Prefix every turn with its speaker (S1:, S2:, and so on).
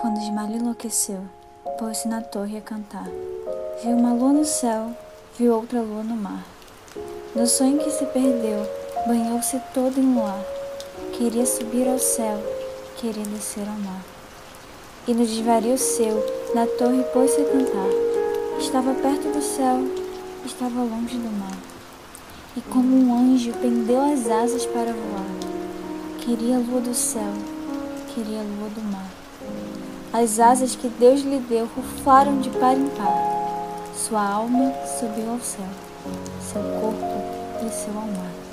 S1: Quando Ismael enlouqueceu, pôs-se na torre a cantar. Viu uma lua no céu, viu outra lua no mar. No sonho que se perdeu, banhou-se todo em luar. Queria subir ao céu, queria descer ao mar. E no desvario seu, na torre pôs-se a cantar. Estava perto do céu, estava longe do mar. E como um anjo pendeu as asas para voar. Queria a lua do céu, queria a lua do mar. As asas que Deus lhe deu rufaram de par em par. Sua alma subiu ao céu, seu corpo desceu ao mar.